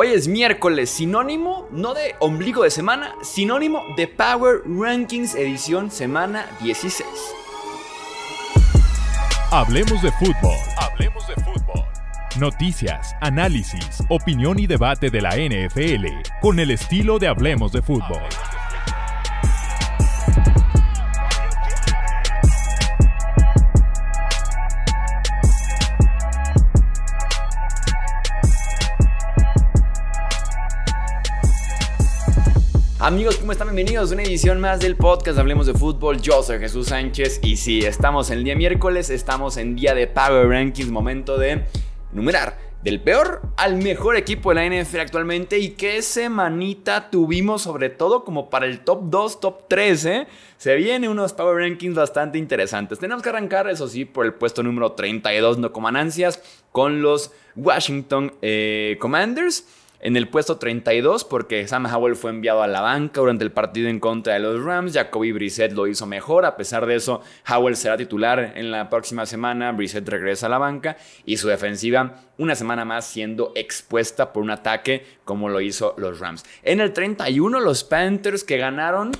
Hoy es miércoles, sinónimo no de ombligo de semana, sinónimo de Power Rankings edición semana 16. Hablemos de fútbol. Hablemos de fútbol. Noticias, análisis, opinión y debate de la NFL con el estilo de Hablemos de fútbol. Amigos, ¿cómo están? Bienvenidos a una edición más del podcast Hablemos de Fútbol. Yo soy Jesús Sánchez y sí, estamos en el día miércoles, estamos en día de Power Rankings, momento de numerar del peor al mejor equipo de la NFL actualmente y qué semanita tuvimos sobre todo como para el top 2, top 3, ¿eh? Se vienen unos Power Rankings bastante interesantes. Tenemos que arrancar, eso sí, por el puesto número 32, no como ansias, con los Washington eh, Commanders en el puesto 32 porque Sam Howell fue enviado a la banca durante el partido en contra de los Rams. Jacoby Brissett lo hizo mejor. A pesar de eso, Howell será titular en la próxima semana. Brissett regresa a la banca y su defensiva una semana más siendo expuesta por un ataque como lo hizo los Rams. En el 31 los Panthers que ganaron.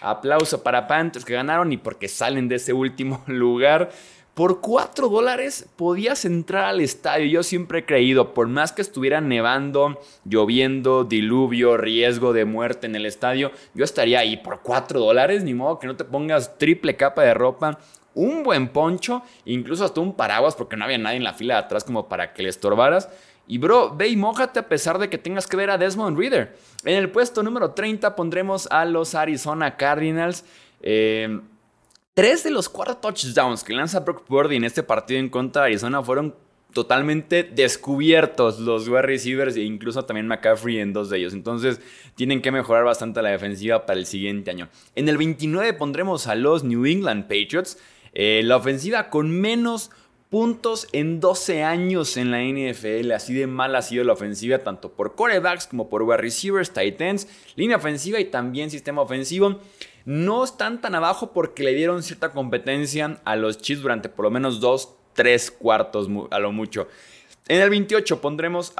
Aplauso para Panthers que ganaron y porque salen de ese último lugar. Por 4 dólares podías entrar al estadio. Yo siempre he creído, por más que estuviera nevando, lloviendo, diluvio, riesgo de muerte en el estadio, yo estaría ahí por 4 dólares. Ni modo que no te pongas triple capa de ropa, un buen poncho, incluso hasta un paraguas, porque no había nadie en la fila de atrás como para que le estorbaras. Y bro, ve y mójate a pesar de que tengas que ver a Desmond Reader. En el puesto número 30 pondremos a los Arizona Cardinals. Eh, Tres de los cuatro touchdowns que lanza Brock Purdy en este partido en contra de Arizona fueron totalmente descubiertos los wide receivers e incluso también McCaffrey en dos de ellos. Entonces tienen que mejorar bastante la defensiva para el siguiente año. En el 29 pondremos a los New England Patriots. Eh, la ofensiva con menos puntos en 12 años en la NFL. Así de mal ha sido la ofensiva, tanto por corebacks como por wide receivers, tight ends, línea ofensiva y también sistema ofensivo no están tan abajo porque le dieron cierta competencia a los Chiefs durante por lo menos dos, tres cuartos a lo mucho. En el 28 pondremos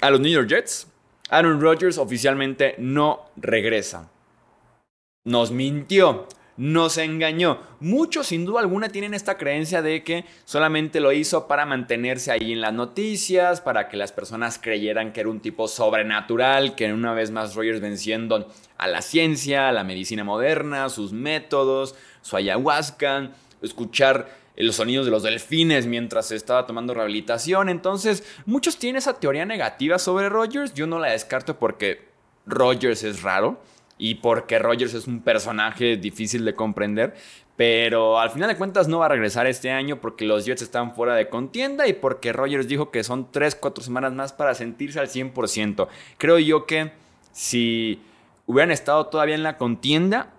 a los New York Jets. Aaron Rodgers oficialmente no regresa. Nos mintió nos engañó. Muchos, sin duda alguna, tienen esta creencia de que solamente lo hizo para mantenerse ahí en las noticias, para que las personas creyeran que era un tipo sobrenatural, que una vez más Rogers venciendo a la ciencia, a la medicina moderna, sus métodos, su ayahuasca, escuchar los sonidos de los delfines mientras estaba tomando rehabilitación. Entonces, muchos tienen esa teoría negativa sobre Rogers. Yo no la descarto porque Rogers es raro y porque Rogers es un personaje difícil de comprender. Pero al final de cuentas no va a regresar este año porque los Jets están fuera de contienda y porque Rogers dijo que son 3-4 semanas más para sentirse al 100%. Creo yo que si hubieran estado todavía en la contienda,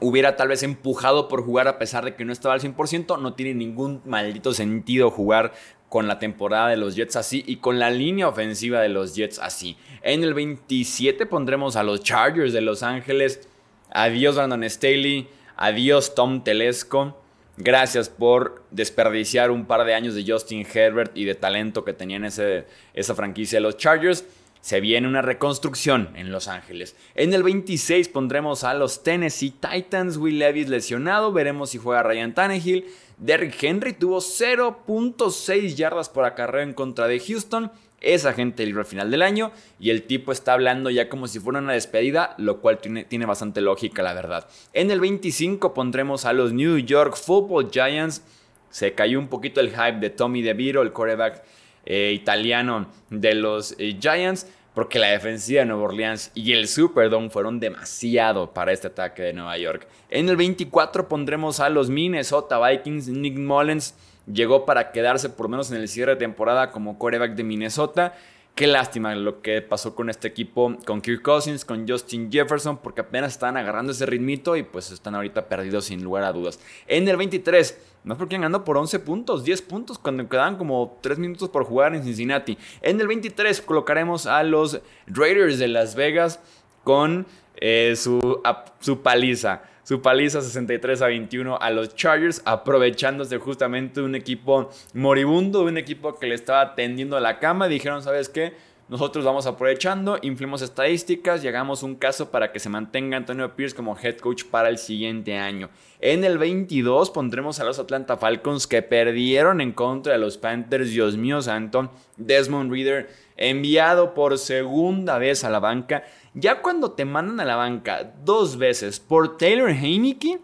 hubiera tal vez empujado por jugar a pesar de que no estaba al 100%. No tiene ningún maldito sentido jugar con la temporada de los Jets así y con la línea ofensiva de los Jets así. En el 27 pondremos a los Chargers de Los Ángeles. Adiós Brandon Staley, adiós Tom Telesco. Gracias por desperdiciar un par de años de Justin Herbert y de talento que tenían ese, esa franquicia de los Chargers. Se viene una reconstrucción en Los Ángeles. En el 26 pondremos a los Tennessee Titans. Will Levis lesionado. Veremos si juega Ryan Tannehill. Derrick Henry tuvo 0.6 yardas por acarreo en contra de Houston. Es agente libre al final del año y el tipo está hablando ya como si fuera una despedida, lo cual tiene, tiene bastante lógica, la verdad. En el 25 pondremos a los New York Football Giants. Se cayó un poquito el hype de Tommy DeVito, el quarterback eh, italiano de los eh, Giants porque la defensiva de Nueva Orleans y el Superdome fueron demasiado para este ataque de Nueva York. En el 24 pondremos a los Minnesota Vikings. Nick Mullens llegó para quedarse por menos en el cierre de temporada como quarterback de Minnesota. Qué lástima lo que pasó con este equipo, con Kirk Cousins, con Justin Jefferson, porque apenas están agarrando ese ritmito y pues están ahorita perdidos sin lugar a dudas. En el 23, más porque han ganado por 11 puntos, 10 puntos, cuando quedaban como 3 minutos por jugar en Cincinnati. En el 23 colocaremos a los Raiders de Las Vegas con eh, su, su paliza su paliza 63 a 21 a los Chargers, aprovechándose justamente de un equipo moribundo, un equipo que le estaba tendiendo la cama. Dijeron, ¿sabes qué? nosotros vamos aprovechando, influimos estadísticas y hagamos un caso para que se mantenga Antonio Pierce como head coach para el siguiente año. En el 22 pondremos a los Atlanta Falcons que perdieron en contra de los Panthers, Dios mío santo, Desmond Reader enviado por segunda vez a la banca. Ya cuando te mandan a la banca dos veces por Taylor Heineke,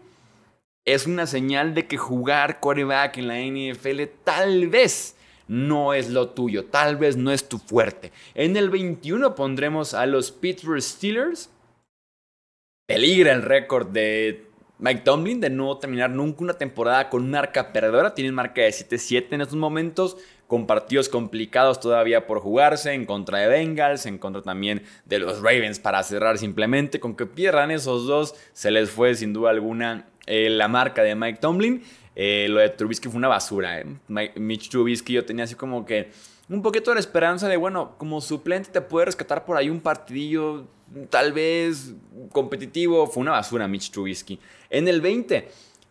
es una señal de que jugar quarterback en la NFL tal vez no es lo tuyo, tal vez no es tu fuerte. En el 21 pondremos a los Pittsburgh Steelers. Peligra el récord de Mike Tomlin de no terminar nunca una temporada con marca perdedora. Tienen marca de 7-7 en estos momentos, con partidos complicados todavía por jugarse, en contra de Bengals, en contra también de los Ravens para cerrar simplemente. Con que pierdan esos dos, se les fue sin duda alguna eh, la marca de Mike Tomlin. Eh, lo de Trubisky fue una basura. Eh. Mitch Trubisky yo tenía así como que un poquito de la esperanza de, bueno, como suplente te puede rescatar por ahí un partidillo tal vez competitivo. Fue una basura Mitch Trubisky. En el 20,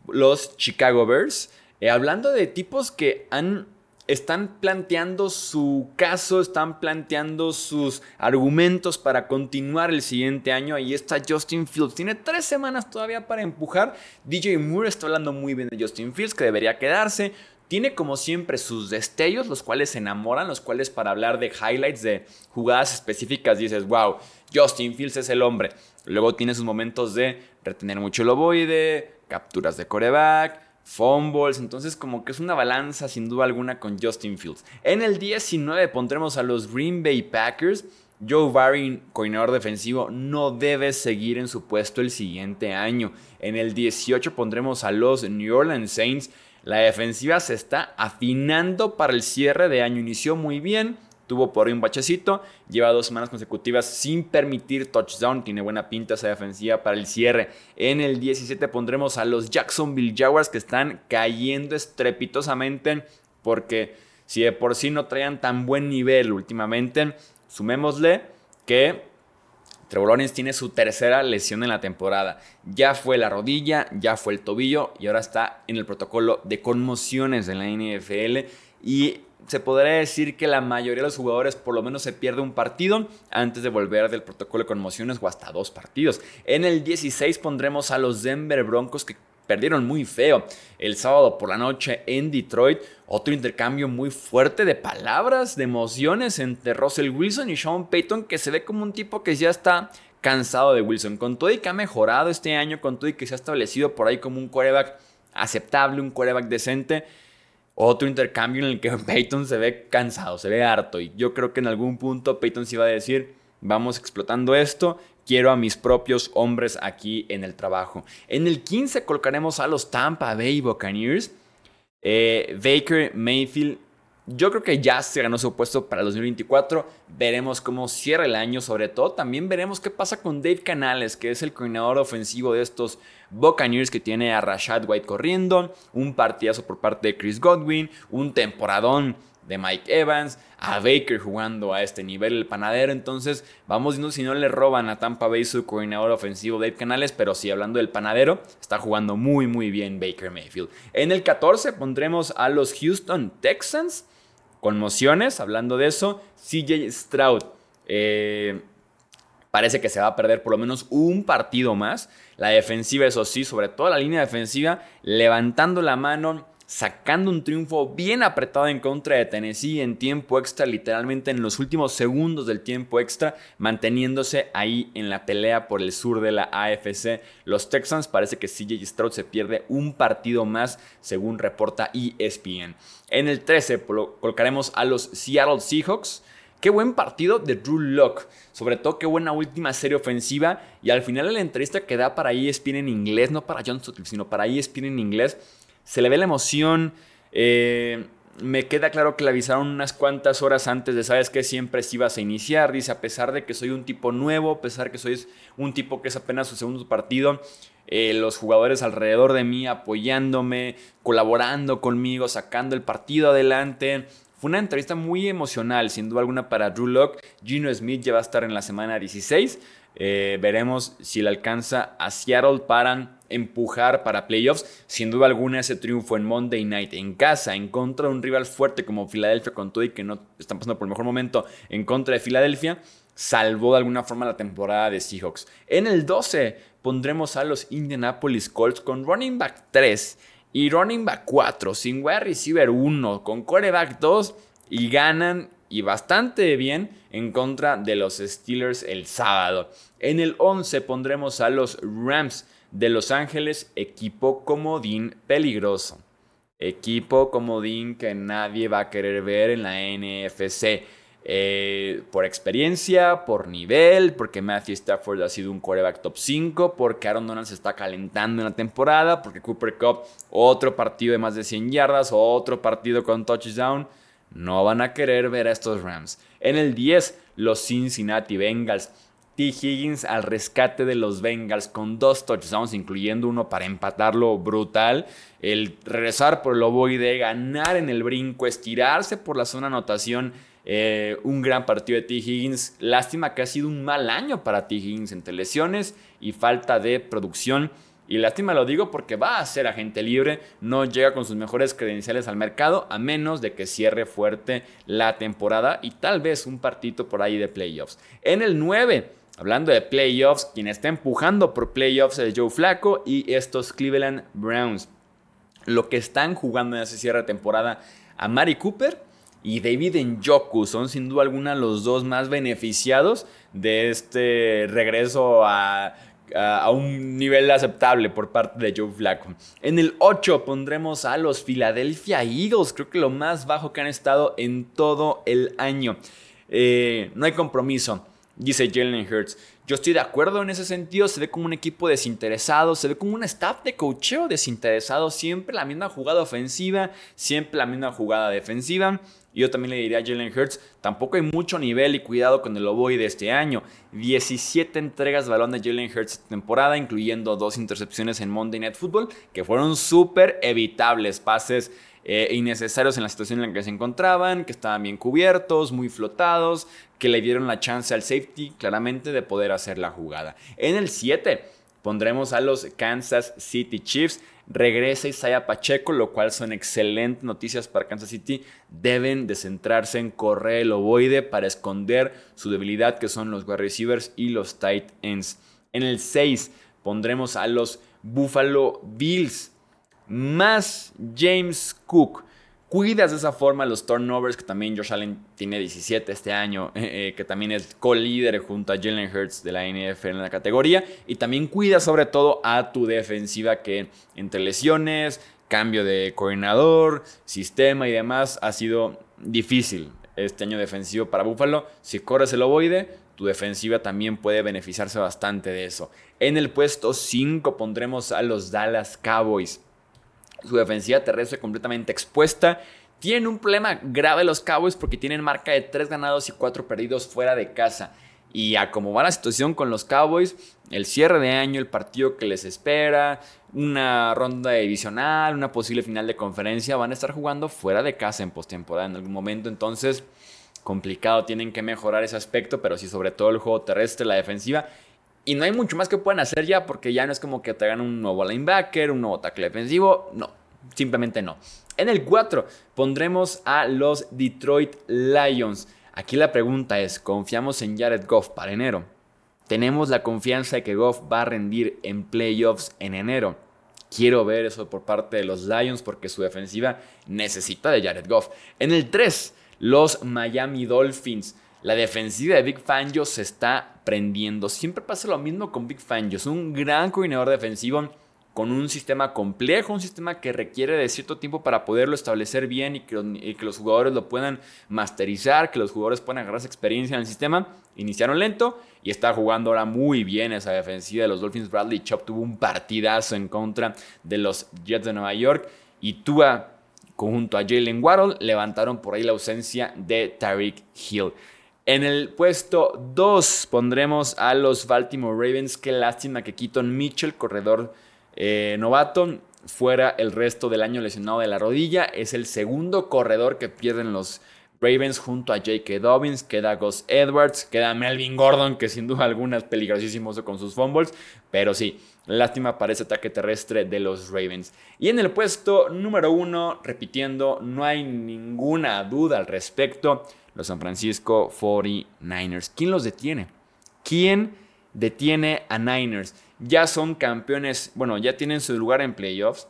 los Chicago Bears. Hablando de tipos que han están planteando su caso, están planteando sus argumentos para continuar el siguiente año. Ahí está Justin Fields. Tiene tres semanas todavía para empujar. DJ Moore está hablando muy bien de Justin Fields, que debería quedarse. Tiene como siempre sus destellos, los cuales se enamoran, los cuales para hablar de highlights, de jugadas específicas, dices, wow, Justin Fields es el hombre. Luego tiene sus momentos de retener mucho el ovoide, capturas de coreback, fumbles, entonces como que es una balanza sin duda alguna con Justin Fields. En el 19 pondremos a los Green Bay Packers. Joe Barry, coordinador defensivo, no debe seguir en su puesto el siguiente año. En el 18 pondremos a los New Orleans Saints. La defensiva se está afinando para el cierre de año. Inició muy bien, tuvo por ahí un bachecito, lleva dos semanas consecutivas sin permitir touchdown, tiene buena pinta esa defensiva para el cierre. En el 17 pondremos a los Jacksonville Jaguars que están cayendo estrepitosamente porque si de por sí no traían tan buen nivel últimamente, sumémosle que Trevor Lawrence tiene su tercera lesión en la temporada. Ya fue la rodilla, ya fue el tobillo y ahora está en el protocolo de conmociones en la NFL y se podría decir que la mayoría de los jugadores por lo menos se pierde un partido antes de volver del protocolo de conmociones o hasta dos partidos. En el 16 pondremos a los Denver Broncos que perdieron muy feo el sábado por la noche en Detroit. Otro intercambio muy fuerte de palabras, de emociones entre Russell Wilson y Sean Payton que se ve como un tipo que ya está cansado de Wilson. Con todo y que ha mejorado este año, con todo y que se ha establecido por ahí como un quarterback aceptable, un quarterback decente otro intercambio en el que Peyton se ve cansado, se ve harto. Y yo creo que en algún punto Peyton se iba a decir, vamos explotando esto, quiero a mis propios hombres aquí en el trabajo. En el 15 colocaremos a los Tampa Bay Buccaneers. Eh, Baker Mayfield yo creo que ya se ganó su puesto para el 2024. Veremos cómo cierra el año, sobre todo. También veremos qué pasa con Dave Canales, que es el coordinador ofensivo de estos Buccaneers que tiene a Rashad White corriendo, un partidazo por parte de Chris Godwin, un temporadón de Mike Evans, a Baker jugando a este nivel, el panadero. Entonces, vamos viendo si no le roban a Tampa Bay su coordinador ofensivo Dave Canales, pero sí, hablando del panadero, está jugando muy, muy bien Baker Mayfield. En el 14 pondremos a los Houston Texans conmociones, hablando de eso, CJ Stroud eh, parece que se va a perder por lo menos un partido más. La defensiva, eso sí, sobre todo la línea defensiva, levantando la mano, sacando un triunfo bien apretado en contra de Tennessee en tiempo extra, literalmente en los últimos segundos del tiempo extra, manteniéndose ahí en la pelea por el sur de la AFC. Los Texans parece que CJ Stroud se pierde un partido más, según reporta ESPN. En el 13 colocaremos a los Seattle Seahawks. Qué buen partido de Drew Locke. Sobre todo qué buena última serie ofensiva. Y al final la entrevista que da para ESPN en inglés, no para John Sutcliffe, sino para ESPN en inglés, se le ve la emoción. Eh, me queda claro que le avisaron unas cuantas horas antes de, ¿sabes qué? Siempre si ibas a iniciar. Dice, a pesar de que soy un tipo nuevo, a pesar de que soy un tipo que es apenas su segundo partido, eh, los jugadores alrededor de mí apoyándome, colaborando conmigo, sacando el partido adelante. Fue una entrevista muy emocional, sin duda alguna, para Drew Locke. Gino Smith ya va a estar en la semana 16. Eh, veremos si le alcanza a Seattle para empujar para playoffs. Sin duda alguna ese triunfo en Monday Night en casa en contra de un rival fuerte como Filadelfia con todo y que no están pasando por el mejor momento en contra de Filadelfia salvó de alguna forma la temporada de Seahawks. En el 12 pondremos a los Indianapolis Colts con running back 3 y running back 4, sin wide receiver 1, con coreback 2 y ganan y bastante bien en contra de los Steelers el sábado. En el 11 pondremos a los Rams de Los Ángeles, equipo comodín peligroso. Equipo comodín que nadie va a querer ver en la NFC. Eh, por experiencia, por nivel, porque Matthew Stafford ha sido un quarterback top 5, porque Aaron Donald se está calentando en la temporada, porque Cooper Cup, otro partido de más de 100 yardas, otro partido con touchdown. No van a querer ver a estos Rams. En el 10, los Cincinnati Bengals. T. Higgins al rescate de los Bengals con dos touchdowns, incluyendo uno para empatarlo brutal. El regresar por el ovoide, ganar en el brinco, estirarse por la zona anotación eh, un gran partido de T. Higgins. Lástima que ha sido un mal año para T. Higgins entre lesiones y falta de producción. Y lástima lo digo porque va a ser agente libre, no llega con sus mejores credenciales al mercado, a menos de que cierre fuerte la temporada y tal vez un partito por ahí de playoffs. En el 9, hablando de playoffs, quien está empujando por playoffs es Joe Flaco y estos Cleveland Browns. Lo que están jugando en ese cierre de temporada a Mari Cooper y David Njoku son sin duda alguna los dos más beneficiados de este regreso a, un nivel aceptable por parte de Joe Flacco. En el 8 pondremos a los Philadelphia Eagles, creo que lo más bajo que han estado en todo el año. Eh, no hay compromiso, dice Jalen Hurts. Yo estoy de acuerdo en ese sentido, se ve como un equipo desinteresado, se ve como un staff de cocheo desinteresado, siempre la misma jugada ofensiva, siempre la misma jugada defensiva. Yo también le diría a Jalen Hurts, tampoco hay mucho nivel y cuidado con el de este año. 17 entregas de balón de Jalen Hurts esta temporada, incluyendo dos intercepciones en Monday Night Football, que fueron súper evitables, pases eh, innecesarios en la situación en la que se encontraban, que estaban bien cubiertos, muy flotados, que le dieron la chance al safety claramente de poder hacer la jugada. En el 7 pondremos a los Kansas City Chiefs. Regresa Isaiah Pacheco, lo cual son excelentes noticias para Kansas City. Deben de centrarse en correr el ovoide para esconder su debilidad que son los wide receivers y los tight ends. En el 6 pondremos a los Buffalo Bills más James Cook. Cuidas de esa forma los turnovers, que también Josh Allen tiene 17 este año, eh, eh, que también es co-líder junto a Jalen Hurts de la NFL en la categoría. Y también cuida sobre todo a tu defensiva que entre lesiones, cambio de coordinador, sistema y demás ha sido difícil este año defensivo para Buffalo. Si corres el ovoide, tu defensiva también puede beneficiarse bastante de eso. En el puesto 5 pondremos a los Dallas Cowboys su defensiva terrestre completamente expuesta. Tienen un problema grave los Cowboys porque tienen marca de 3 ganados y 4 perdidos fuera de casa. Y a cómo va la situación con los Cowboys, el cierre de año, el partido que les espera, una ronda divisional, una posible final de conferencia, van a estar jugando fuera de casa en postemporada en algún momento. Entonces, complicado, tienen que mejorar ese aspecto, pero sí, sobre todo el juego terrestre, la defensiva. Y no hay mucho más que puedan hacer ya porque ya no es como que te hagan un nuevo linebacker, un nuevo tackle defensivo. No, simplemente no. En el 4 pondremos a los Detroit Lions. Aquí la pregunta es, ¿confiamos en Jared Goff para enero? ¿Tenemos la confianza de que Goff va a rendir en playoffs en enero? Quiero ver eso por parte de los Lions porque su defensiva necesita de Jared Goff. En el 3, los Miami Dolphins. La defensiva de Big Fangio se está prendiendo. Siempre pasa lo mismo con Big Fangio. Es un gran coordinador defensivo con un sistema complejo, un sistema que requiere de cierto tiempo para poderlo establecer bien y que, los jugadores lo puedan masterizar, que los jugadores puedan agarrar experiencia en el sistema. Iniciaron lento y está jugando ahora muy bien esa defensiva de los Dolphins. Bradley Chop tuvo un partidazo en contra de los Jets de Nueva York y Tua, conjunto a Jalen Waddle, levantaron por ahí la ausencia de Tariq Hill. En el puesto 2 pondremos a los Baltimore Ravens. Qué lástima que Keaton Mitchell, corredor eh, novato, fuera el resto del año lesionado de la rodilla. Es el segundo corredor que pierden los Ravens junto a J.K. Dobbins, queda Gus Edwards, queda Melvin Gordon, que sin duda alguna es peligrosísimo con sus fumbles, pero sí, lástima para ese ataque terrestre de los Ravens. Y en el puesto número uno, repitiendo, no hay ninguna duda al respecto, los San Francisco 49ers. ¿Quién los detiene? ¿Quién detiene a Niners? Ya son campeones, bueno, ya tienen su lugar en playoffs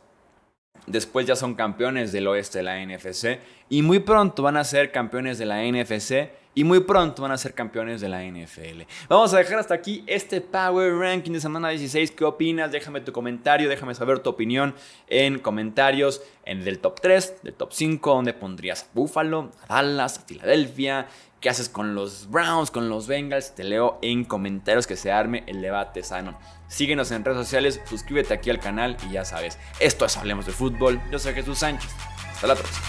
Después ya son campeones del oeste de la NFC. Y muy pronto van a ser campeones de la NFC. Y muy pronto van a ser campeones de la NFL. Vamos a dejar hasta aquí este Power Ranking de semana 16. ¿Qué opinas? Déjame tu comentario, déjame saber tu opinión en comentarios en del top 3, del top 5, donde pondrías a Buffalo, a Dallas, a Filadelfia, qué haces con los Browns, con los Bengals. Te leo en comentarios que se arme el debate sano. Síguenos en redes sociales, suscríbete aquí al canal y ya sabes, esto es Hablemos de Fútbol. Yo soy Jesús Sánchez. Hasta la próxima.